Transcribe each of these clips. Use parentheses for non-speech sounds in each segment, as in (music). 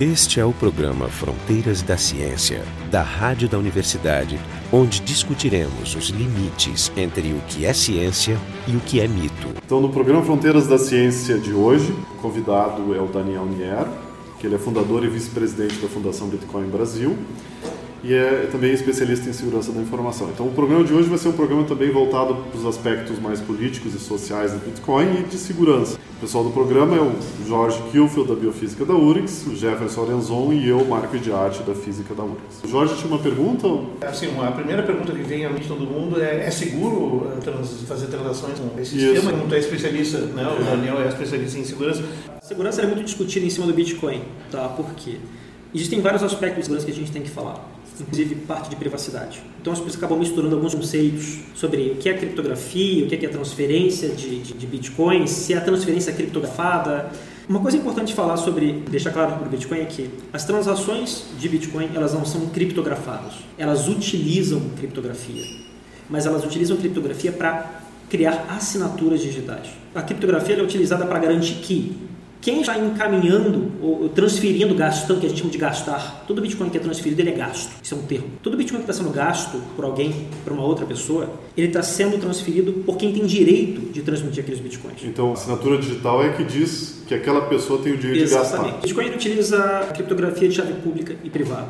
Este é o programa Fronteiras da Ciência, da Rádio da Universidade, onde discutiremos os limites entre o que é ciência e o que é mito. Então, no programa Fronteiras da Ciência de hoje, o convidado é o Daniel Nier, que ele é fundador e vice-presidente da Fundação Bitcoin Brasil e é também especialista em segurança da informação. Então, o programa de hoje vai ser um programa também voltado para os aspectos mais políticos e sociais do Bitcoin e de segurança. O pessoal do programa é o Jorge Kielfeld, da Biofísica da URGS, o Jefferson Orenzon e eu, Marco Idiati, da Física da URGS. O Jorge tinha uma pergunta? Assim, a primeira pergunta que vem à mente de todo mundo é, é seguro eh, trans, fazer transações com esse Isso. sistema? Não é especialista, né? o Daniel é especialista em segurança. A segurança é muito discutida em cima do Bitcoin, tá? Por quê? Existem vários aspectos de segurança que a gente tem que falar inclusive parte de privacidade. Então as pessoas acabam misturando alguns conceitos sobre o que é criptografia, o que é transferência de, de, de bitcoins, se é a transferência criptografada. Uma coisa importante falar sobre, deixar claro sobre o Bitcoin é que as transações de Bitcoin elas não são criptografadas, elas utilizam criptografia, mas elas utilizam criptografia para criar assinaturas digitais. A criptografia é utilizada para garantir que quem está encaminhando ou transferindo, gastando, que a gente chama de gastar, todo Bitcoin que é transferido ele é gasto. Isso é um termo. Todo Bitcoin que está sendo gasto por alguém, por uma outra pessoa, ele está sendo transferido por quem tem direito de transmitir aqueles Bitcoins. Então, a assinatura digital é que diz que aquela pessoa tem o direito Exatamente. de gastar. O Bitcoin utiliza criptografia de chave pública e privada.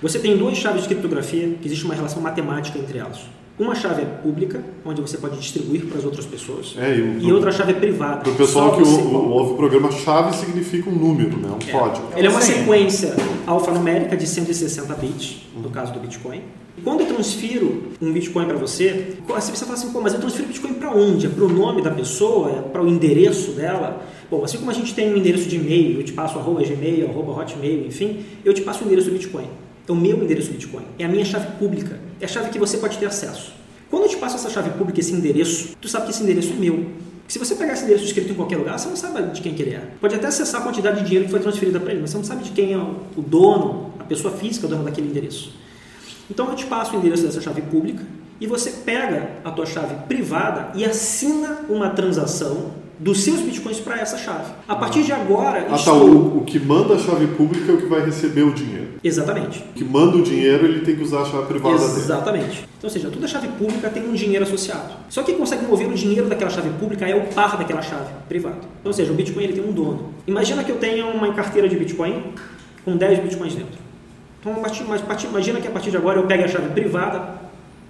Você tem duas chaves de criptografia que existe uma relação matemática entre elas. Uma chave é pública, onde você pode distribuir para as outras pessoas. É, e, e outra chave é privada. Para o pessoal que ouve o programa, chave significa um número, né? um é. código. Ele é uma sequência alfanumérica de 160 bits, no caso do Bitcoin. Quando eu transfiro um Bitcoin para você, assim, você fala assim, Pô, mas eu transfiro Bitcoin para onde? É para o nome da pessoa? É para o endereço dela? Bom, assim como a gente tem um endereço de e-mail, eu te passo arroba gmail, arroba hotmail, enfim, eu te passo o endereço do Bitcoin. É o meu endereço Bitcoin. É a minha chave pública. É a chave que você pode ter acesso. Quando eu te passo essa chave pública, esse endereço, tu sabe que esse endereço é meu. Se você pegar esse endereço escrito em qualquer lugar, você não sabe de quem que ele é. Pode até acessar a quantidade de dinheiro que foi transferida para ele, mas você não sabe de quem é o dono, a pessoa física, o dono daquele endereço. Então eu te passo o endereço dessa chave pública e você pega a tua chave privada e assina uma transação dos seus bitcoins para essa chave. A partir de agora. Ah, estou... tá. O, o, que manda a chave pública é o que vai receber o dinheiro. Exatamente. O que manda o dinheiro, ele tem que usar a chave privada Exatamente. dele. Exatamente. Então, ou seja, toda chave pública tem um dinheiro associado. Só que quem consegue mover o dinheiro daquela chave pública é o par daquela chave privada. Então, ou seja, o Bitcoin ele tem um dono. Imagina que eu tenha uma carteira de Bitcoin com 10 Bitcoins dentro. Então, imagina que a partir de agora eu pegue a chave privada,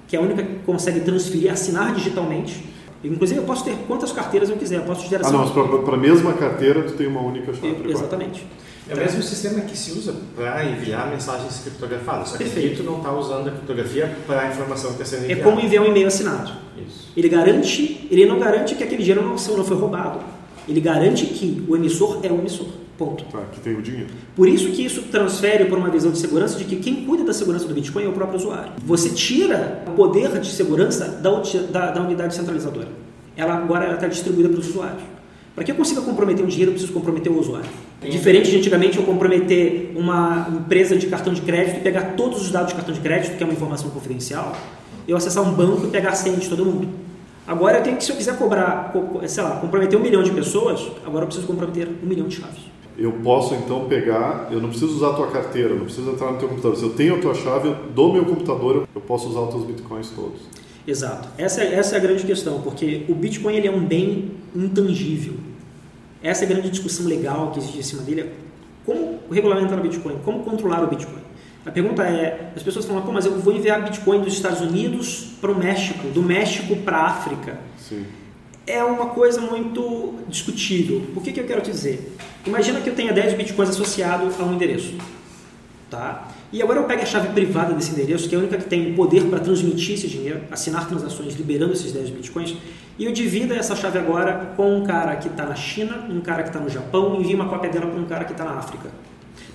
que é a única que consegue transferir, assinar digitalmente Inclusive, eu posso ter quantas carteiras eu quiser, eu posso gerar... Ah, não, mas para a mesma carteira tu tem uma única chave privada. Exatamente. É o mesmo sistema que se usa para enviar mensagens criptografadas, só que Perfeito. aqui tu não está usando a criptografia para a informação que está sendo enviada. É como enviar um e-mail assinado. Isso. Ele garante, ele não garante que aquele dinheiro não, não foi roubado. Ele garante que o emissor é o emissor. Ponto. Tá, que tem o dinheiro. Por isso que isso transfere por uma visão de segurança de que quem cuida da segurança do Bitcoin é o próprio usuário. Você tira o poder de segurança da, da, da unidade centralizadora. Ela agora está distribuída para os usuários. Para que eu consiga comprometer um dinheiro, eu preciso comprometer o usuário. Diferente de antigamente eu comprometer uma empresa de cartão de crédito e pegar todos os dados de cartão de crédito, que é uma informação confidencial, eu acessar um banco e pegar a senha de todo mundo. Agora eu tenho que, se eu quiser cobrar, sei lá, comprometer um milhão de pessoas, agora eu preciso comprometer um milhão de chaves eu posso então pegar, eu não preciso usar a tua carteira, não preciso entrar no teu computador. Se eu tenho a tua chave do meu computador, eu posso usar os teus bitcoins todos. Exato. Essa é, essa é a grande questão, porque o Bitcoin ele é um bem intangível. Essa é a grande discussão legal que existe em cima dele. É como regulamentar o Bitcoin? Como controlar o Bitcoin? A pergunta é, as pessoas falam, Pô, mas eu vou enviar Bitcoin dos Estados Unidos para o México, do México para a África. Sim é uma coisa muito discutível. O que, que eu quero dizer? Imagina que eu tenha 10 bitcoins associados a um endereço. Tá? E agora eu pego a chave privada desse endereço, que é a única que tem poder para transmitir esse dinheiro, assinar transações liberando esses 10 bitcoins, e eu divido essa chave agora com um cara que está na China, um cara que está no Japão, e envio uma cópia dela para um cara que está na África.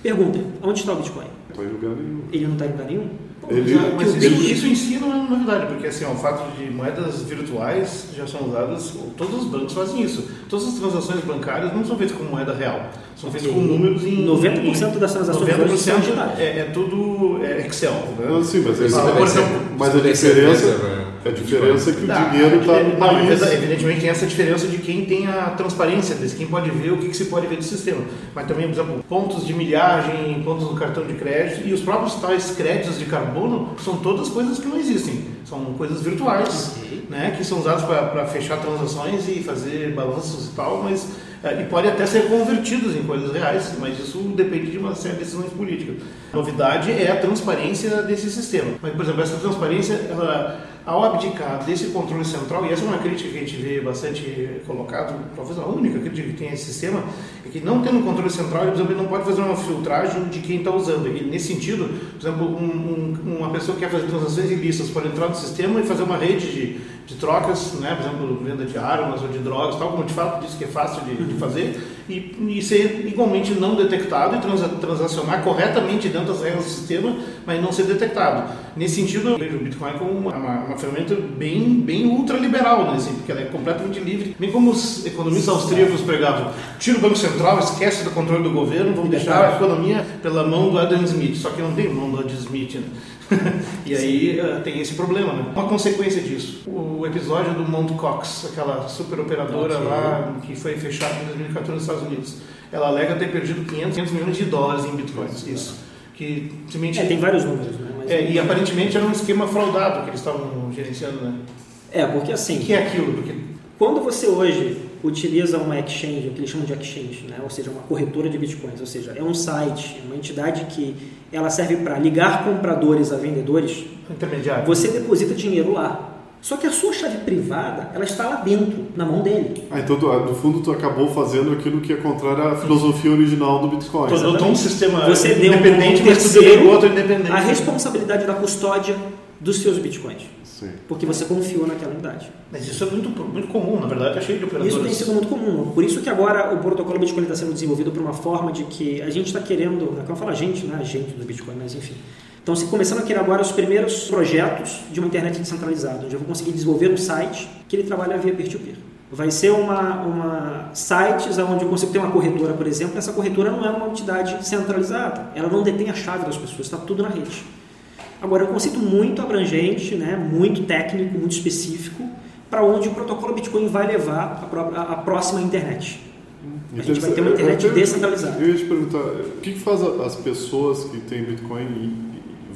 Pergunta, onde está o Bitcoin? Está em lugar nenhum. Ele não está em lugar nenhum? Ele, mas isso, ele... isso em si não é novidade, porque assim, ó, o fato de moedas virtuais já são usadas, todos os bancos fazem isso. Todas as transações bancárias não são feitas com moeda real, são feitas com números em. 90% em, das transações 90% são é, é tudo é Excel. Né? sim, mas, ah, por exemplo, mas a diferença. A diferença é que o Ah, dinheiro está no país. Evidentemente tem essa diferença de quem tem a transparência desse, quem pode ver o que, que se pode ver do sistema. Mas também, por exemplo, pontos de milhagem, pontos do cartão de crédito e os próprios tais créditos de carbono são todas coisas que não existem. São coisas virtuais, né, que são usadas para fechar transações e fazer balanços e tal, mas eh, e pode até ser convertidos em coisas reais, mas isso depende de uma série de decisões políticas. A novidade é a transparência desse sistema. Mas, por exemplo, essa transparência, ela, ao abdicar desse controle central, e essa é uma crítica que a gente vê bastante colocado, talvez a única crítica que tem esse sistema, é que não tendo controle central, ele, por exemplo, não pode fazer uma filtragem de quem está usando. E, nesse sentido, por exemplo, um, um, uma pessoa que quer fazer transações ilícitas pode entrar no sistema e fazer uma rede de, de trocas, né, por exemplo, venda de armas ou de drogas, tal como de fato disse que é fácil de, de fazer, e, e ser igualmente não detectado e transa, transacionar corretamente dentro das regras do sistema, mas não ser detectado. Nesse sentido, eu vejo o Bitcoin como uma, uma, uma ferramenta bem, bem ultraliberal, né, assim, porque ela é completamente livre, bem como os economistas austríacos pregavam, tira o Banco Central, esquece do controle do governo, vamos deixar a economia pela mão do Adam Smith, só que não tem mão do Adam Smith, né? (laughs) e aí uh, tem esse problema, né? Uma consequência disso, o episódio do Mt. Cox, aquela super operadora lá que foi fechada em 2014 nos Estados Unidos, ela alega ter perdido 500, 500 milhões de dólares em bitcoins. Isso. Que, simplesmente, é, tem vários números, né? É, e aparentemente era um esquema fraudado que eles estavam gerenciando, né? É, porque assim. O que é aquilo? Porque... Quando você hoje utiliza uma exchange, o que eles chamam de exchange, né? ou seja, uma corretora de bitcoins, ou seja, é um site, uma entidade que ela serve para ligar compradores a vendedores. Intermediário. Você deposita dinheiro lá. Só que a sua chave privada, ela está lá dentro, na mão dele. Ah, então, tu, no fundo, tu acabou fazendo aquilo que é contrário à filosofia original do Bitcoin. Tu adotou um sistema Você deu independente, um mas tu delegou outro independente. A responsabilidade da custódia dos seus bitcoins. Sim. Porque você confiou naquela unidade. Mas isso é muito, muito comum, na verdade, está cheio de operadores. Isso tem sido muito comum. Por isso que agora o protocolo Bitcoin está sendo desenvolvido por uma forma de que a gente está querendo, não é que eu falo a gente, não é a gente do Bitcoin, mas enfim. Então, se começando a criar agora os primeiros projetos de uma internet descentralizada, onde eu vou conseguir desenvolver um site que ele trabalha via peer-to-peer. Vai ser uma, uma sites onde eu consigo ter uma corretora, por exemplo, essa corretora não é uma entidade centralizada, ela não detém a chave das pessoas, está tudo na rede. Agora, é um conceito muito abrangente, né, muito técnico, muito específico, para onde o protocolo Bitcoin vai levar a, própria, a próxima internet. A gente vai ter uma internet eu, eu, descentralizada. Eu ia te perguntar, o que faz as pessoas que têm Bitcoin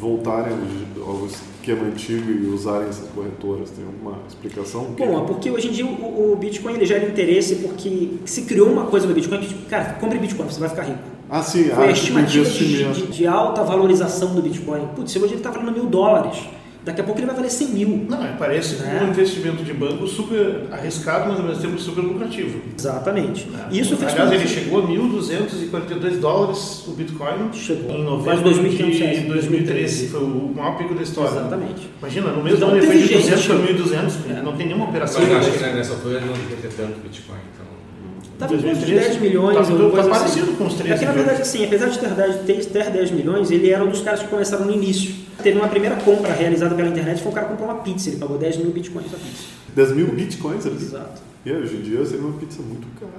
voltarem ao esquema antigo e usarem essas corretoras? Tem alguma explicação? Bom, é porque hoje em dia o, o Bitcoin ele gera interesse porque se criou uma coisa no Bitcoin que, tipo, cara, compre Bitcoin, você vai ficar rico. Ah, sim. Foi ah, a estimativa de, de, de, alta valorização do Bitcoin. Putz, hoje ele está valendo mil dólares. Daqui a pouco ele vai valer 100 mil. Não, parece né? um investimento de banco super arriscado, mas ao mesmo tempo super lucrativo. Exatamente. É. Isso fez Aliás, ele chegou a 1.242 dólares o Bitcoin chegou. em novembro Quase 2.500 de reais. 2013. Foi o maior pico da história. Exatamente. Imagina, no mesmo Então, ano ele foi de 200 gente- para 1.200. É. Não tem nenhuma operação. Mas eu acho que né, nessa altura ele não devia ter tanto Bitcoin. Então... Estava com uns 2013, 10 milhões, tá- tá coisa parecido assim. com os 13 É que, na verdade, assim, apesar de ter 10, ter, ter 10 milhões, ele era um dos caras que começaram no início. Teve uma primeira compra realizada pela internet, foi um cara comprar uma pizza, ele pagou 10 mil bitcoins a pizza. 10 mil bitcoins ali? Exato. E hoje em dia seria uma pizza muito cara.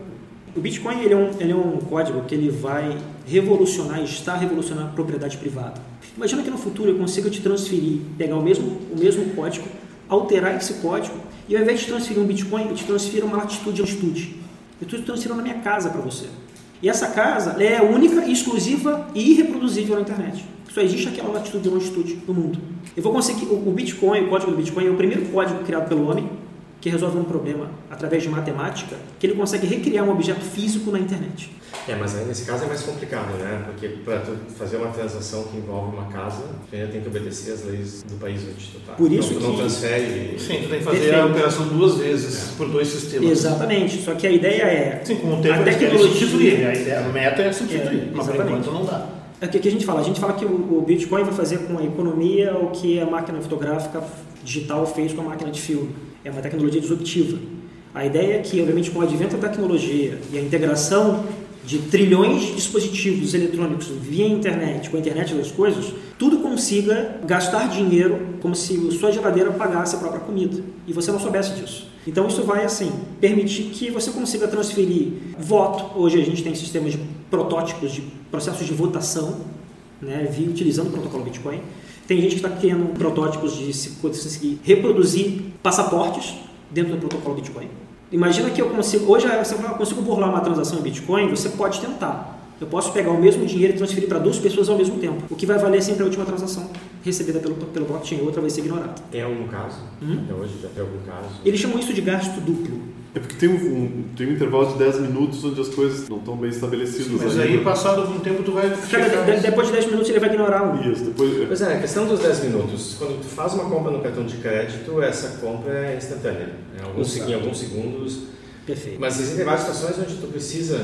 O Bitcoin ele é, um, ele é um código que ele vai revolucionar e está revolucionando a propriedade privada. Imagina que no futuro eu consiga te transferir, pegar o mesmo, o mesmo código, alterar esse código e ao invés de transferir um Bitcoin, eu te transfiro uma latitude e altitude. Eu estou te transferindo na minha casa para você. E essa casa é única, exclusiva e irreproduzível na internet. Só existe aquela latitude e longitude no mundo. Eu vou conseguir. O Bitcoin, o código do Bitcoin, é o primeiro código criado pelo homem que resolve um problema através de matemática, que ele consegue recriar um objeto físico na internet. É, mas aí nesse caso é mais complicado, né? Porque para tu fazer uma transação que envolve uma casa, tu ainda tem que obedecer as leis do país onde tu tá. Por isso então, tu não que- transfere. Sim, tu tem que fazer Perfeito. a operação duas vezes por dois sistemas. Exatamente. Só que a ideia é. Sim, com o tempo A tecnologia- substituir. A, ideia, a meta é substituir, É, mas por enquanto não dá. É o que a gente fala. A gente fala que o o Bitcoin vai fazer com a economia o que a máquina fotográfica digital fez com a máquina de filme. É uma tecnologia disruptiva. A ideia é que, obviamente, com o advento da tecnologia e a integração de trilhões de dispositivos eletrônicos via internet, com a internet das coisas, tudo consiga gastar dinheiro como se sua geladeira pagasse a própria comida. E você não soubesse disso. Então isso vai assim permitir que você consiga transferir voto. Hoje a gente tem sistemas de protótipos de processos de votação, né, via utilizando o protocolo Bitcoin. Tem gente que está criando protótipos de se conseguir reproduzir passaportes dentro do protocolo Bitcoin. Imagina que eu consigo, hoje eu consigo burlar uma transação em Bitcoin, você pode tentar. Eu posso pegar o mesmo dinheiro e transferir para duas pessoas ao mesmo tempo. O que vai valer sempre a última transação recebida pelo, pelo blockchain, outra vai ser ignorada. Tem algum caso? Hum? Até hoje já tem algum caso? Eles chamam isso de gasto duplo. É porque tem um, tem um intervalo de 10 minutos onde as coisas não estão bem estabelecidas. Sim, mas aí, passado algum tempo, tu vai. Cara, depois de 10 minutos ele vai ignorar o. Isso, depois. Pois é, a questão dos 10 minutos. Quando tu faz uma compra no cartão de crédito, essa compra é instantânea. Em alguns, em alguns segundos. Perfeito. Mas existem várias situações onde tu precisa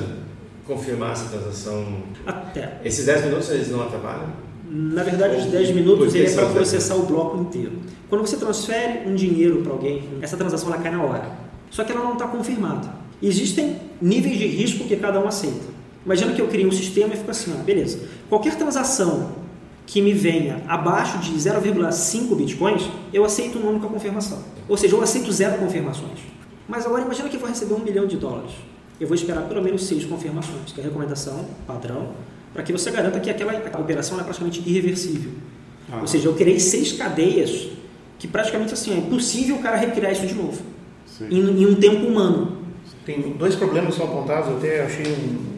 confirmar essa transação. Até. Esses 10 minutos eles não atrapalham? Na verdade, os 10 minutos ele é para processar o bloco inteiro. Quando você transfere um dinheiro para alguém, essa transação ela cai na hora só que ela não está confirmada. Existem níveis de risco que cada um aceita. Imagina que eu crio um sistema e fico assim, ó, beleza. Qualquer transação que me venha abaixo de 0,5 bitcoins, eu aceito uma única confirmação. Ou seja, eu aceito zero confirmações. Mas agora imagina que eu vou receber um milhão de dólares. Eu vou esperar pelo menos seis confirmações, que é a recomendação padrão, para que você garanta que aquela operação é praticamente irreversível. Ah. Ou seja, eu criei seis cadeias que praticamente assim, é impossível o cara recriar isso de novo em, em, um tempo humano. Tem dois problemas que são apontados, eu até achei um.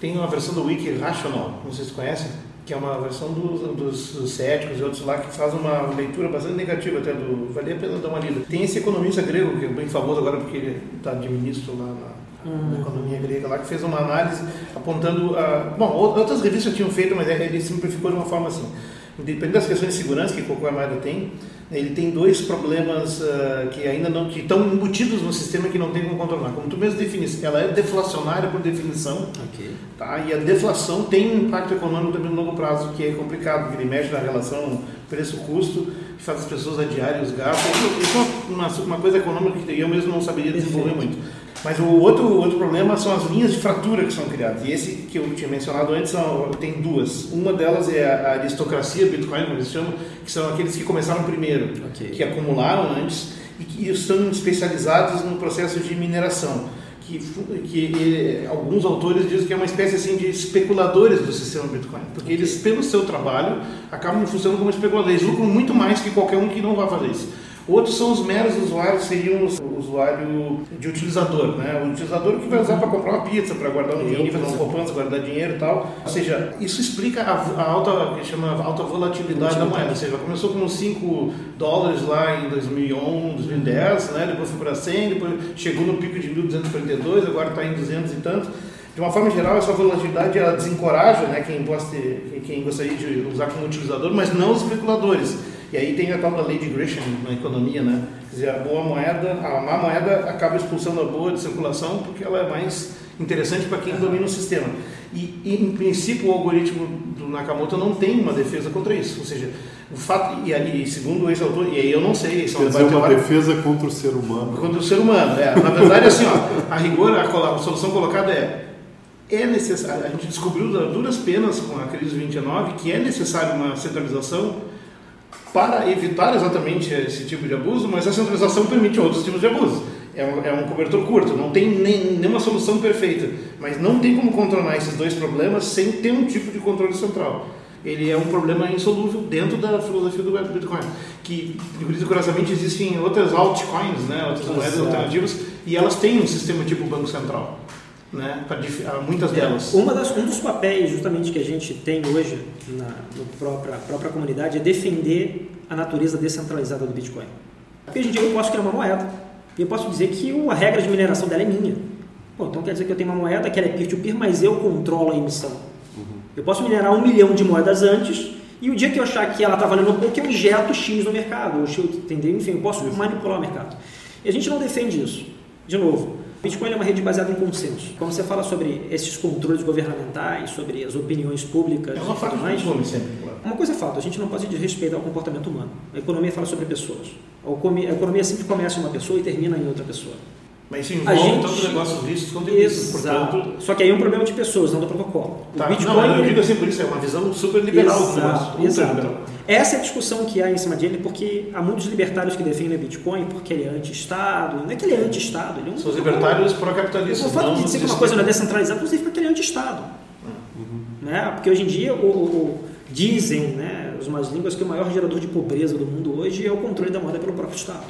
Tem uma versão do Wiki Rational, não sei se conhecem, que é uma versão dos, dos, dos céticos e outros lá que faz uma leitura bastante negativa até do. Vale a pena dar uma lida. Tem esse economista grego, que é bem famoso agora porque ele está de ministro lá na, hum. na economia grega lá, que fez uma análise apontando. A, bom, outras revistas tinham feito, mas ele simplificou de uma forma assim. Dependendo das questões de segurança que qualquer moeda tem, ele tem dois problemas uh, que ainda não que estão embutidos no sistema que não tem como controlar. Como tu mesmo defines, ela é deflacionária por definição, okay. tá? E a deflação tem um impacto econômico também no longo prazo que é complicado, porque ele mexe na relação preço-custo, que faz as pessoas adiarem os gastos. Isso é uma, uma coisa econômica que eu mesmo não saberia desenvolver muito. Mas o outro, outro problema são as linhas de fratura que são criadas. E esse que eu tinha mencionado antes são, tem duas. Uma delas é a aristocracia Bitcoin, como eles chamam, que são aqueles que começaram primeiro, okay. que acumularam antes e que estão especializados no processo de mineração. Que, que alguns autores dizem que é uma espécie assim de especuladores do sistema Bitcoin, porque eles, pelo seu trabalho, acabam funcionando como especuladores. Lucram muito mais que qualquer um que não vá fazer isso. Outros são os meros usuários, seriam o usuário de utilizador, né? O utilizador que vai usar para comprar uma pizza, para guardar um dinheiro, fazer uma poupança, guardar dinheiro e tal. Ou seja, isso explica a, a alta, que chama alta volatilidade da moeda. Ou seja, começou com 5 dólares lá em 2011, 2010, né? Depois foi para 100, depois chegou no pico de 1242, agora está em 200 e tanto. De uma forma geral, essa volatilidade ela desencoraja né, quem, gosta, quem gostaria de usar como utilizador, mas não os especuladores e aí tem a tal da lei de na economia, né? Quer dizer, a boa moeda, a má moeda acaba expulsando a boa de circulação porque ela é mais interessante para quem domina o sistema. E, e, em princípio, o algoritmo do Nakamoto não tem uma defesa contra isso. Ou seja, o fato, e aí, segundo esse autor, e aí eu não sei, isso é uma, uma defesa contra o ser humano. Contra o ser humano, é. Na verdade, assim, ó, a rigor, a, a solução colocada é é necessário, a gente descobriu duras penas com a crise 29 que é necessário uma centralização para evitar exatamente esse tipo de abuso, mas a centralização permite outros tipos de abuso. É um, é um cobertor curto, não tem nem, nenhuma solução perfeita, mas não tem como controlar esses dois problemas sem ter um tipo de controle central. Ele é um problema insolúvel dentro da filosofia do Bitcoin, que, curiosamente, existem outras altcoins, né, outras moedas alternativas, e elas têm um sistema tipo Banco Central né, para muitas delas. É, uma das, um dos papéis justamente que a gente tem hoje na no própria, própria comunidade é defender a natureza descentralizada do Bitcoin. Porque hoje em dia eu posso criar uma moeda e eu posso dizer que a regra de mineração dela é minha. Bom, então quer dizer que eu tenho uma moeda que ela é peer-to-peer, -peer, mas eu controlo a emissão. Uhum. Eu posso minerar um milhão de moedas antes e o dia que eu achar que ela está valendo pouco, eu injeto X no mercado. Entendeu? Enfim, eu posso manipular o mercado. E a gente não defende isso. De novo, Bitcoin é uma rede baseada em consenso. Quando você fala sobre esses controles governamentais, sobre as opiniões públicas é uma tudo mais, sempre, claro. uma coisa é fato, a gente não pode desrespeitar o comportamento humano. A economia fala sobre pessoas. A economia sempre começa em uma pessoa e termina em outra pessoa. Mas isso envolve gente... tanto negócios vistos quanto ilícitos, portanto... Só que aí é um problema de pessoas, não do protocolo. Tá. O Bitcoin... Não, eu digo assim, por isso é uma visão super liberal Exato. do negócio. Exato. Essa é a discussão que há em cima dele, porque há muitos libertários que defendem o Bitcoin porque ele é anti-Estado. Não é que ele é anti-Estado. Ele é um... São os libertários pró-capitalistas. O fato de dizer que uma coisa não é descentralizada, inclusive porque ele é anti-Estado. Uhum. Né? Porque hoje em dia o, o Dizem, né, as más línguas, que o maior gerador de pobreza do mundo hoje é o controle da moeda pelo próprio Estado.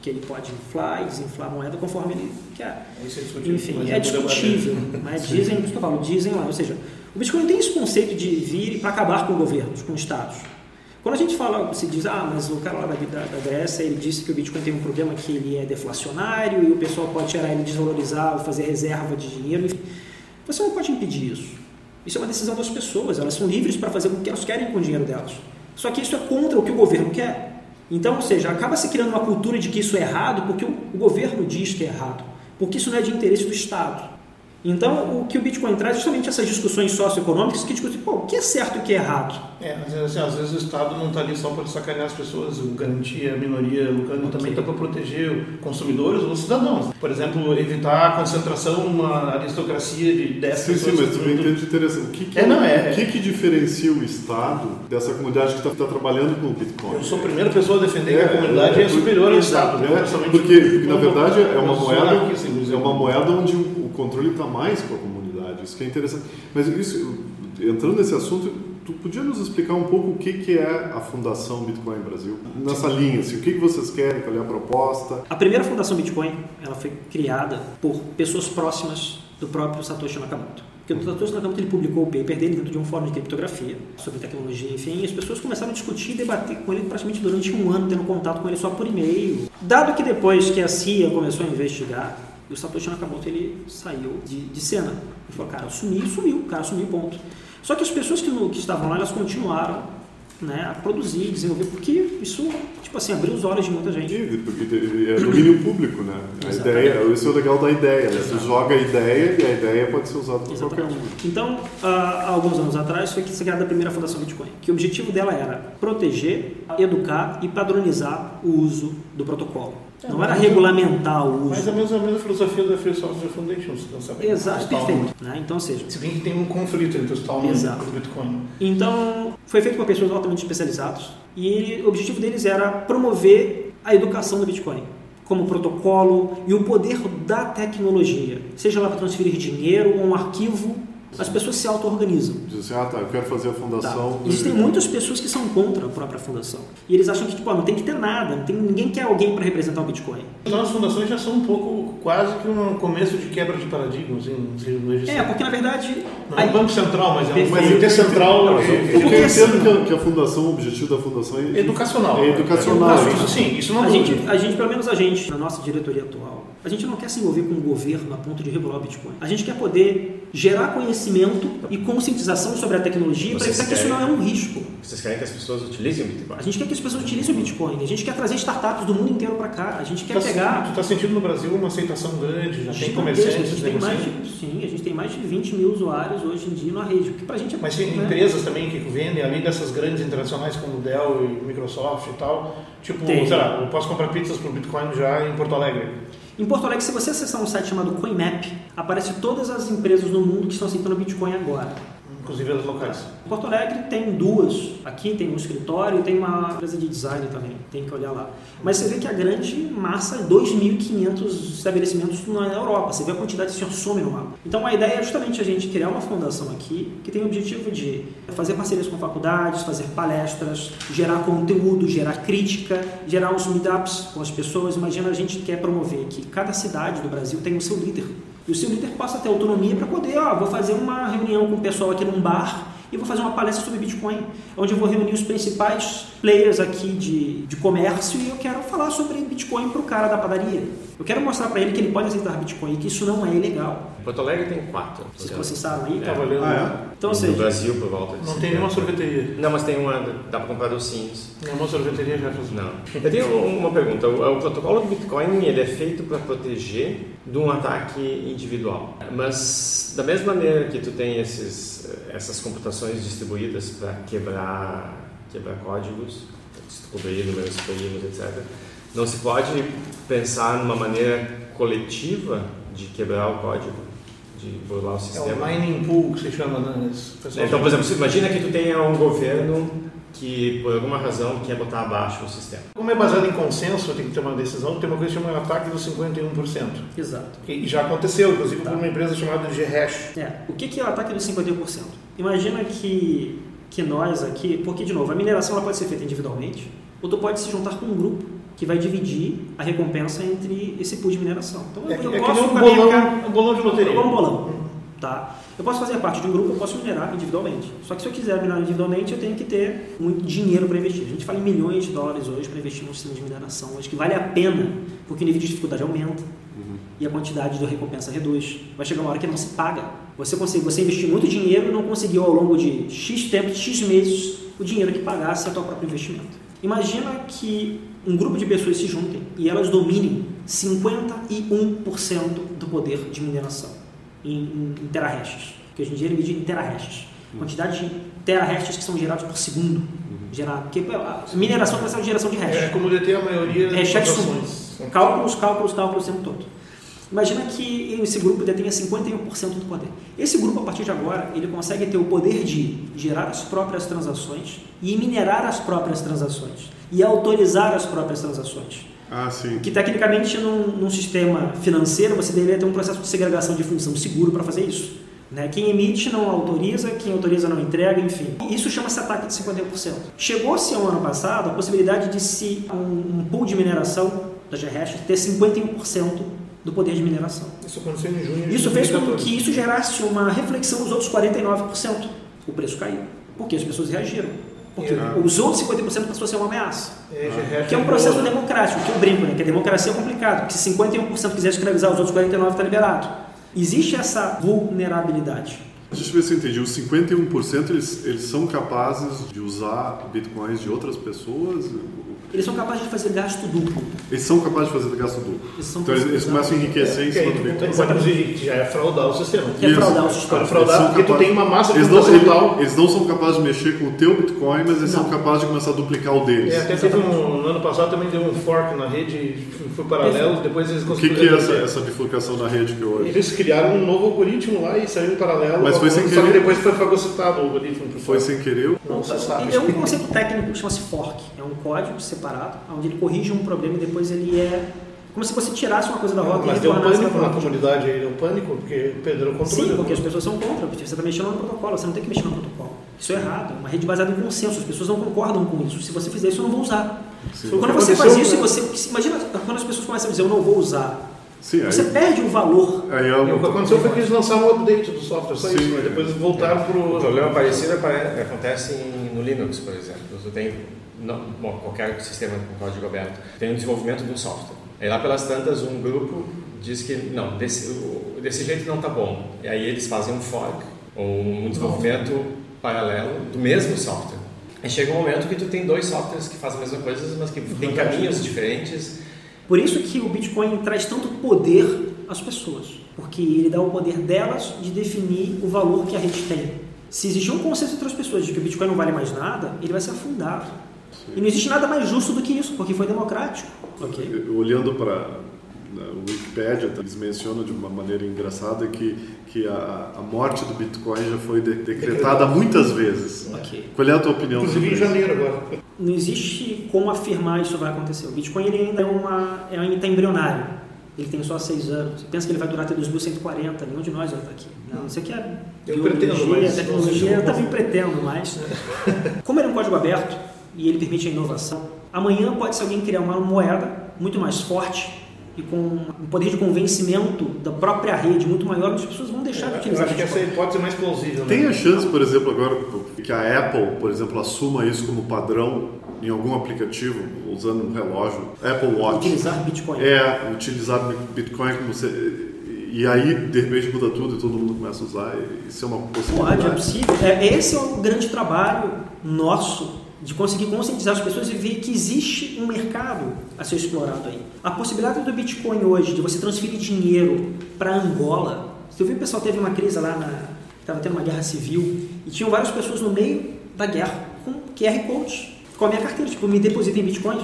Porque ele pode inflar e desinflar a moeda conforme ele quer. Isso é discutível. Enfim, mas é discutível. Mas dizem, por isso que eu falo, dizem lá. Ou seja, o Bitcoin tem esse conceito de vir para acabar com governos, com estados. Quando a gente fala, se diz, ah, mas o cara lá da, da, da Grécia, ele disse que o Bitcoin tem um problema que ele é deflacionário e o pessoal pode tirar ele, desvalorizar, ou fazer reserva de dinheiro, enfim. Você não pode impedir isso. Isso é uma decisão das pessoas, elas são livres para fazer o que elas querem com o dinheiro delas. Só que isso é contra o que o governo quer. Então, ou seja, acaba se criando uma cultura de que isso é errado porque o, governo diz que é errado, porque isso não é de interesse do Estado. Então, o que o Bitcoin traz é justamente essas discussões socioeconômicas que discutem, pô, o que é certo e o que é errado. É, mas assim, às vezes o Estado não está ali só para sacanear as pessoas, garantir a minoria lucrando, também está para proteger os consumidores ou os cidadãos. Por exemplo, evitar a concentração numa aristocracia de 10 Sim, sim, pessoas. mas tu que me entende interessante. O que, que, É, não, é- o que, que diferencia o Estado dessa comunidade que está trabalhando com o Bitcoin? Eu sou a primeira pessoa a defender que É, a comunidade é, é, superior ao Estado. é, pessoalmente, porque, porque, na verdade é uma moeda anarquista, inclusive. é uma moeda onde o o controle está mais com a comunidade isso que é interessante. Mas isso entrando nesse assunto tu podia nos explicar um pouco o que que é a Fundação Bitcoin Brasil? Nessa linha assim o que que vocês querem? Qual é a proposta? A primeira fundação Bitcoin, ela foi criada por pessoas próximas do próprio Satoshi Nakamoto. Porque o Satoshi Nakamoto ele publicou o paper dele dentro de um fórum de criptografia sobre tecnologia, enfim, e as pessoas começaram a discutir e debater com ele praticamente durante um ano, tendo contato com ele só por e-mail. Dado que depois que a CIA começou a investigar, o Satoshi Nakamoto ele saiu de, de cena. Ele falou, cara, sumiu, sumiu, o cara sumiu, ponto. Só que as pessoas que, que estavam lá, elas continuaram né, a produzir, desenvolver, porque isso, tipo assim, abriu os olhos de muita gente. E, porque é domínio público né a Exatamente. ideia isso é o legal da ideia né? Você joga a ideia e a ideia pode ser usada por qualquer Exatamente. um Então, há alguns anos atrás, foi criada a primeira Fundação Bitcoin, que o objetivo dela era proteger, educar e padronizar o uso do protocolo. É, Não mas- era regulamentar o Mas uso. é a mesma, a mesma filosofia da Free Software Foundation, se não sabe. Exato, perfeito. Né? Então, ou seja, Se bem que tem um conflito entre os Talmud e o Bitcoin. Então, foi feito por pessoas altamente especializadas e o objetivo deles era promover a educação do Bitcoin como protocolo e o poder da tecnologia, seja lá para transferir dinheiro ou um arquivo, as pessoas se auto-organizam. diz assim ah tá eu quero fazer a Tá. fundação do- Existem muitas pessoas que são contra a própria fundação. E eles acham que tipo, ah, não tem que ter nada, não tem, ninguém quer alguém para representar o Bitcoin. As nossas fundações já são um pouco, quase que um começo de quebra de paradigmas em termos de É, porque na verdade. Não é um banco central, mas é um Perfeito. comitê central Não, é- eu- é- eu porque entendo assim- que a, que a fundação, o objetivo da fundação é educacional. É educacional. É, Isso sim, isso não A dúvida. gente, a gente, pelo menos a gente, na nossa diretoria atual, a gente não quer se envolver com o governo a ponto de regular o Bitcoin. A gente quer poder gerar conhecimento e conscientização sobre a tecnologia para que isso não é um risco. Vocês querem que as pessoas utilizem o Bitcoin? A gente quer que as pessoas utilizem o Bitcoin. A gente quer trazer startups do mundo inteiro para cá. A gente quer Tá- pegar. Tu está sentindo no Brasil uma aceitação grande, já tem comerciantes a gente tem mais negociando. de, sim, a gente tem mais de 20 mil usuários hoje em dia na rede, o que pra gente é Mas tem né? empresas também que vendem, além dessas grandes internacionais como Dell e Microsoft e tal, tipo, Tem. sei lá, eu posso comprar pizzas por Bitcoin já em Porto Alegre. Em Porto Alegre, se você acessar um site chamado CoinMap, aparece todas as empresas no mundo que estão aceitando Bitcoin agora. Inclusive as locais. Porto Alegre tem duas. Aqui tem um escritório e tem uma empresa de design também. Tem que olhar lá. Mas você vê que a grande massa é 2.500 estabelecimentos na Europa. Você vê a quantidade que some no mapa. Então a ideia é justamente a gente criar uma fundação aqui que tem o objetivo de fazer parcerias com faculdades, fazer palestras, gerar conteúdo, gerar crítica, gerar uns meetups com as pessoas. Imagina a gente quer promover que cada cidade do Brasil tem o seu líder. E o seu líder possa ter autonomia para poder, ó, vou fazer uma reunião com o pessoal aqui num bar e vou fazer uma palestra sobre Bitcoin, onde eu vou reunir os principais players aqui de, de comércio e eu quero falar sobre Bitcoin para o cara da padaria. Eu quero mostrar para ele que ele pode aceitar Bitcoin e que isso não é ilegal. Porto Alegre tem quatro. Vocês, vocês sabem aí? É. Tava olhando. Ah, Então, ou no seja, Brasil, por volta de Não tem 50. nenhuma sorveteria. Não, mas tem uma. Dá para comprar docinhos. Nenhuma sorveteria já faz. Não. Eu tenho um- uma pergunta. O, o protocolo do Bitcoin ele é feito para proteger de um ataque individual. Mas da mesma maneira que tu tem esses, essas computações distribuídas para quebrar, quebrar códigos, descobrir números primos, etc. Não se pode pensar numa maneira coletiva de quebrar o código, de burlar o É o sistema. mining pool que se chama, né? Então, por exemplo, você imagina que tu tenha um governo que, por alguma razão, quer botar abaixo o sistema. Como é baseado em consenso, tem que ter uma decisão, tem uma coisa que chama ataque dos 51%. exato. Que já aconteceu, inclusive Tá. por uma empresa chamada Ghash. É, o que que é o ataque dos 51%? Imagina que que nós aqui, porque de novo, a mineração ela pode ser feita individualmente, ou tu pode se juntar com um grupo que vai dividir a recompensa entre esse pool de mineração. Então É, eu é que posso nem um bolão, cara- um bolão de loteria. Um bolão. Tá? Eu posso fazer parte de um grupo, eu posso minerar individualmente. Só que se eu quiser minerar individualmente, eu tenho que ter muito dinheiro para investir. A gente fala em milhões de dólares hoje para investir num sistema de mineração. Acho que vale a pena, porque o nível de dificuldade aumenta e a quantidade de recompensa reduz. Vai chegar uma hora que não se paga. Você consegue, você investiu muito dinheiro e não conseguiu ao longo de X tempo, X meses, o dinheiro que pagasse a tua próprio investimento. Imagina que um grupo de pessoas se juntem e elas dominem 51% do poder de mineração em, em, em que hoje em dia ele mede em terahashes. Quantidade de terahashes que são gerados por segundo. Gerado, porque a mineração começa a geração de hash. É como deter a maioria É, das. Cálculos, cálculos, cálculos o tempo todo. Imagina que esse grupo detenha 51% do poder. Esse grupo, a partir de agora, ele consegue ter o poder de gerar as próprias transações e minerar as próprias transações e autorizar as próprias transações. Ah, sim. Que tecnicamente, num, num sistema financeiro, você deveria ter um processo de segregação de função seguro para fazer isso. Né? Quem emite não autoriza, quem autoriza não entrega, enfim. Isso chama-se ataque de 51%. Chegou-se ao ano passado a possibilidade de se um, um pool de mineração da GRhash ter 51% do poder de mineração. Isso aconteceu em junho Isso fez com 2014. que isso gerasse uma reflexão nos outros 49%. O preço caiu. Porque as pessoas reagiram. Porque Ah. os outros 50% passou a ser uma ameaça. É, Que é um processo democrático, que eu brinco, né? Que a democracia é complicado, porque se 51% quiser escravizar, os outros 49% está liberado. Existe essa vulnerabilidade. Deixa eu ver se eu entendi. Os 51% eles, eles são capazes de usar bitcoins de outras pessoas? Eles são capazes de fazer gasto duplo. Eles são capazes de fazer gasto duplo. Eles são Então eles, eles capazes- começam a enriquecer em Que aí cima do bitcoin. pode inclusive, que já é fraudar o sistema. Que é fraudar o sistema. Pode fraudar são porque tu capazes- tem uma massa eles não, computacional. eles, eles não são capazes de mexer com o teu Bitcoin, mas eles são Não. capazes de começar a duplicar o deles. É, até teve um, no ano passado também deu um fork na rede, foi paralelo, depois eles O que, conseguiram. que é essa, essa bifurcação na rede que hoje? Eles criaram um novo algoritmo lá e saiu em paralelo. Mas foi sem só que querer. depois foi fagocitado o algoritmo. Foi sem querer? Não se sabe. É um conceito técnico que chama-se fork. É um código separado, onde ele corrige um problema e depois ele é. Como se você tirasse uma coisa da rota Mas e deu um pânico na comunidade aí, deu pânico, porque perderam o controle. Sim, porque as pessoas são contra, porque você está mexendo no protocolo, você não tem que mexer no protocolo. Isso é errado, uma rede baseada em consenso, as pessoas não concordam com isso. Se você fizer isso, eu não vou usar. Sim. Quando você faz isso, e né? você. Imagina quando as pessoas começam a dizer eu não vou usar. Sim, Você aí, perde o valor. aí é E o que aconteceu foi que eles lançaram um update do software, só Sim. isso, mas depois voltaram pro. Um problema parecido apare- acontece no Linux, por exemplo. Tu tem, não, bom, qualquer sistema com código aberto, tem o desenvolvimento de um software. Aí lá pelas tantas, um grupo diz que não, desse, desse jeito não tá bom. E aí eles fazem um fork, ou um desenvolvimento paralelo do mesmo software. Aí chega um momento que tu tem dois softwares que fazem a mesma coisa, mas que têm caminhos diferentes. Por isso que o Bitcoin traz tanto poder às pessoas, porque ele dá o poder delas de definir o valor que a rede tem. Se existir um consenso entre as pessoas de que o Bitcoin não vale mais nada, ele vai ser afundado. E não existe nada mais justo do que isso, porque foi democrático. Ok? Olhando para o Wikipedia, eles mencionam de uma maneira engraçada que, que a, a morte do Bitcoin já foi de- decretada muitas vezes. Ok. Qual é a tua opinião Inclusive em janeiro agora. Não existe como afirmar isso vai acontecer. O Bitcoin ele ainda é uma, é ainda está embrionário. Ele tem só seis anos. Você pensa que ele vai durar até 2140? Nenhum de nós vai estar aqui. Não, isso aqui é Eu biologia, pretendo, mas tecnologia. Eu também pretendo, mas (laughs) como ele é um código aberto e ele permite a inovação, amanhã pode ser alguém criar uma moeda muito mais forte e com um poder de convencimento da própria rede muito maior, as pessoas vão deixar de Eu utilizar acho que essa hipótese é mais plausível. Tem né? a chance, por exemplo, agora que a Apple, por exemplo, assuma isso como padrão em algum aplicativo, usando um relógio, Apple Watch, Utilizar Bitcoin. é utilizar Bitcoin como você... E aí, de repente, muda tudo e todo mundo começa a usar. Isso é uma Pode, é possibilidade. possível. É, esse é o grande trabalho nosso de conseguir conscientizar as pessoas e ver que existe um mercado a ser explorado aí. A possibilidade do Bitcoin hoje, de você transferir dinheiro para Angola. Você viu o pessoal teve uma crise lá. Estava tendo uma guerra civil e tinham várias pessoas no meio da guerra com QR Codes, com a minha carteira, tipo, me deposita em Bitcoins.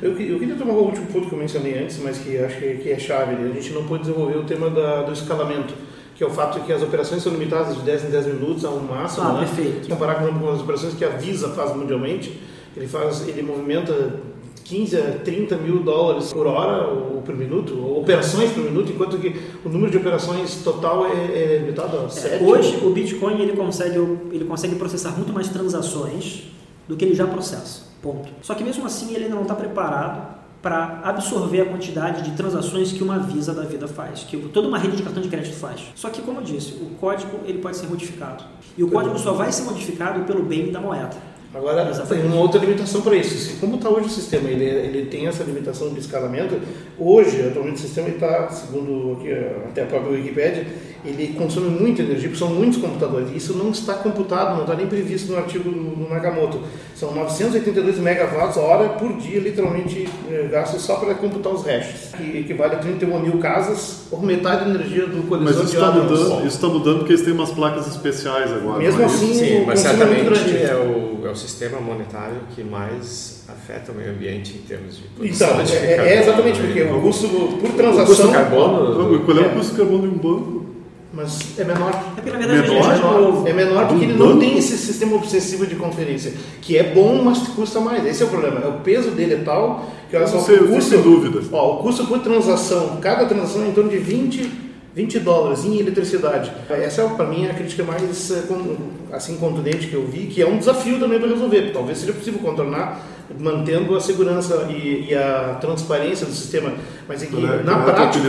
Eu, eu queria tomar o último ponto que eu mencionei antes, mas que acho que, é chave. ali. A gente não pode desenvolver o tema da- do escalamento, que é o fato de que as operações são limitadas de 10 em 10 minutos a um máximo. Ah, né? perfeito. Comparar com as operações que a Visa faz mundialmente, ele, faz, ele movimenta 15 a 30 mil dólares por hora ou por minuto, ou operações por minuto, enquanto que o número de operações total é, é limitado a 7. É, hoje o Bitcoin ele consegue, ele consegue processar muito mais transações do que ele já processa. Ponto. Só que mesmo assim ele não está preparado para absorver a quantidade de transações que uma Visa da vida faz, que toda uma rede de cartão de crédito faz. Só que, como eu disse, o código ele pode ser modificado. E o código só vai ser modificado pelo bem da moeda. Agora, Exatamente. tem uma outra limitação para isso. Como está hoje o sistema, ele, ele tem essa limitação de escalamento. Hoje, atualmente, o sistema está, segundo aqui, até a própria Wikipedia, ele consome muita energia, porque são muitos computadores. Isso não está computado, não está nem previsto no artigo do, Nakamoto. São 982 megawatts hora por dia, literalmente, é, gastos só para computar os hashes, que equivale a 31 mil casas, por metade da energia do colisão Mas isso está mudando, isso está mudando porque eles têm umas placas especiais agora. Mesmo assim, Sim, mas é certamente é o, é o sistema monetário que mais afeta o meio ambiente em termos de Então, de é, é, exatamente, porque o custo por transação... O custo carbono... Qual é o custo carbono de um banco? Mas é menor. É na verdade menor, é menor, é menor porque ele não tem esse sistema obsessivo de conferência, que é bom, mas custa mais. Esse é o problema. É o peso dele é tal que olha só, sei, o custo, sem dúvida. Ó, o custo por transação, cada transação é em torno de 20, 20 dólares em eletricidade. Essa é para mim a crítica mais eh, assim contundente que eu vi, que é um desafio também para resolver. Talvez seja possível contornar mantendo a segurança e, e, a transparência do sistema. Mas é que, é, na, prática,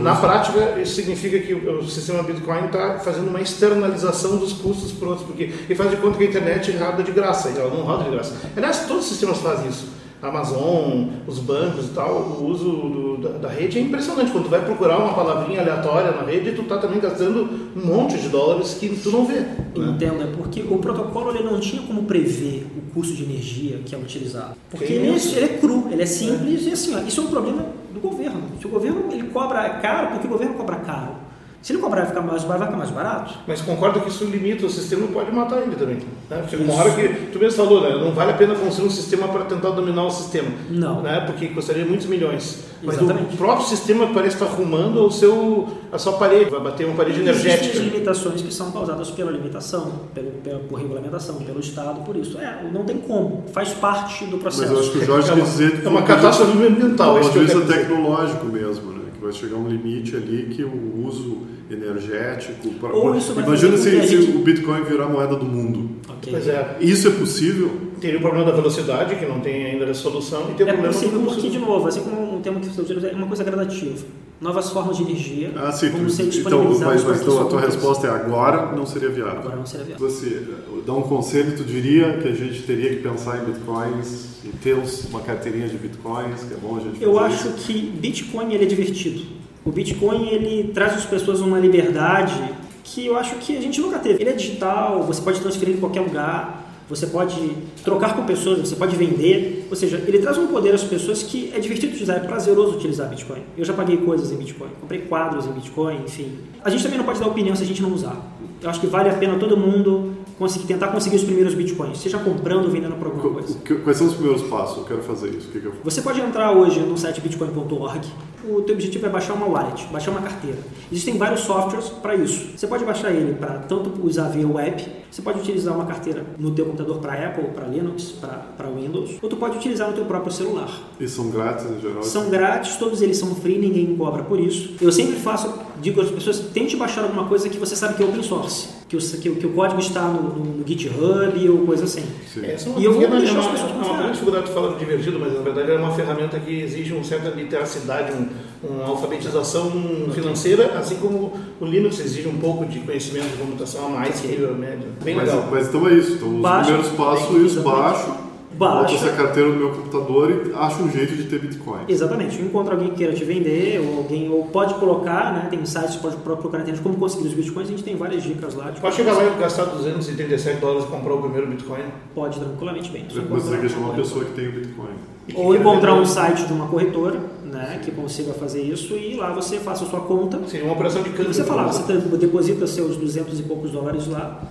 na prática, isso significa que o, sistema Bitcoin está fazendo uma externalização dos custos para outros, porque ele faz de conta que a internet roda de graça, e ela não roda de graça. Aliás, todos os sistemas fazem isso. Amazon, os bancos e tal, o uso do, da, da, rede é impressionante. Quando tu vai procurar uma palavrinha aleatória na rede, tu tá também gastando um monte de dólares que tu não vê. Né? Entendo, é porque o protocolo ele não tinha como prever o custo de energia que é utilizado. Porque ele, é, ele, é cru, ele é simples é. e assim, ó, isso é um problema do governo. Se o governo ele cobra caro, porque o governo cobra caro. Se ele cobrar e ficar mais barato, vai ficar mais barato. Mas concorda que isso limita o sistema e pode matar ele também. Né? Chega uma hora que, tu mesmo falou, né? não vale a pena construir um sistema para tentar dominar o sistema. Não. Né? Porque custaria muitos milhões. Mas Exatamente. o próprio sistema parece estar arrumando o seu, a sua parede, vai bater uma parede energética. Existem limitações que são causadas pela limitação, pelo, pela, por regulamentação, pelo Estado, por isso. É, não tem como, faz parte do processo. Mas eu acho que o Jorge é quer dizer... É uma catástrofe ambiental. É um ponto tecnológico mesmo, né? Vai chegar um limite ali que o uso energético. Pra... Ou isso Imagina se, gente... se, o Bitcoin virar moeda do mundo. Okay. Pois é. Isso é possível? Teria o problema da velocidade, que não tem ainda a solução, e tem o é problema possível do porque, de novo, assim como um tema que você utiliza, é uma coisa gradativa. Novas formas de energia ah, sim, vão ser então, mas, mas então a tua resposta é agora não seria viável. Agora não seria viável. Você dá um conselho, tu diria que a gente teria que pensar em bitcoins e ter uma carteirinha de bitcoins, que é bom a gente Eu acho isso. que Bitcoin ele é divertido o Bitcoin ele traz às pessoas uma liberdade que eu acho que a gente nunca teve. Ele é digital, você pode transferir em qualquer lugar, você pode trocar com pessoas, você pode vender. Ou seja, ele traz um poder às pessoas que é divertido utilizar, é prazeroso utilizar Bitcoin. Eu já paguei coisas em Bitcoin, comprei quadros em Bitcoin, enfim. A gente também não pode dar opinião se a gente não usar. Eu acho que vale a pena todo mundo conseguir, tentar conseguir os primeiros bitcoins, seja comprando ou vendendo por alguma coisa. Quais são os primeiros passos? Eu quero fazer isso. Que que eu... Você pode entrar hoje no site bitcoin.org. O teu objetivo é baixar uma wallet, baixar uma carteira. Existem vários softwares para isso. Você pode baixar ele para tanto usar via web, você pode utilizar uma carteira no teu computador para Apple, para Linux, para Windows, ou tu pode utilizar no teu próprio celular. E são grátis em geral? São grátis, todos eles são free, ninguém cobra por isso. Eu sempre faço, digo às pessoas, tente baixar alguma coisa que você sabe que é open source, que o, que, que o código está no, no, no GitHub ou coisa assim. É, e eu vou deixar as pessoas uma, uma grande dificuldade de falar divertido, mas na verdade é uma ferramenta que exige uma certa literacidade, um, uma alfabetização financeira, assim como o Linux exige um pouco de conhecimento de computação a mais que a média. Bem mas, legal. Mas então é isso. Então, os Baixa, primeiros passos, baixo baixa. essa carteira no meu computador e acha um jeito de ter Bitcoin. Exatamente. Encontra alguém que queira te vender, ou alguém, ou pode colocar, né? Tem sites que pode procurar na internet como conseguir os Bitcoins, a gente tem várias dicas lá. Pode chegar lá e gastar 237 dólares e comprar o primeiro Bitcoin? Pode, tranquilamente bem. Mas você quer chamar uma pessoa que tem o Bitcoin. Ou encontrar um site de uma corretora, né, que consiga fazer isso e lá você faça a sua conta. Sim, uma operação de câmbio. Você fala, você deposita seus 200 e poucos dólares lá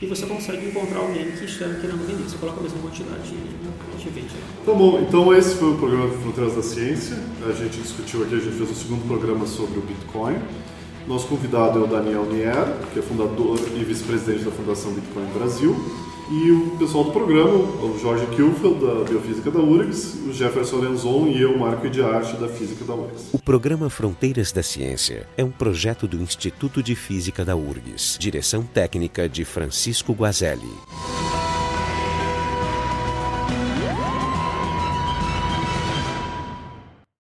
e você consegue encontrar alguém que esteja querendo vender. Você coloca a mesma quantidade e te vende. Tá bom, então esse foi o programa Fronteiras da Ciência. A gente discutiu aqui, a gente fez o segundo programa sobre o Bitcoin. Nosso convidado é o Daniel Nier, que é fundador e vice-presidente da Fundação Bitcoin Brasil. E o pessoal do programa, o Jorge Kilfeld, da Biofísica da URGS, o Jefferson Lenzon e eu, Marco de Arte, da Física da URGS. O programa Fronteiras da Ciência é um projeto do Instituto de Física da URGS, direção técnica de Francisco Guazelli.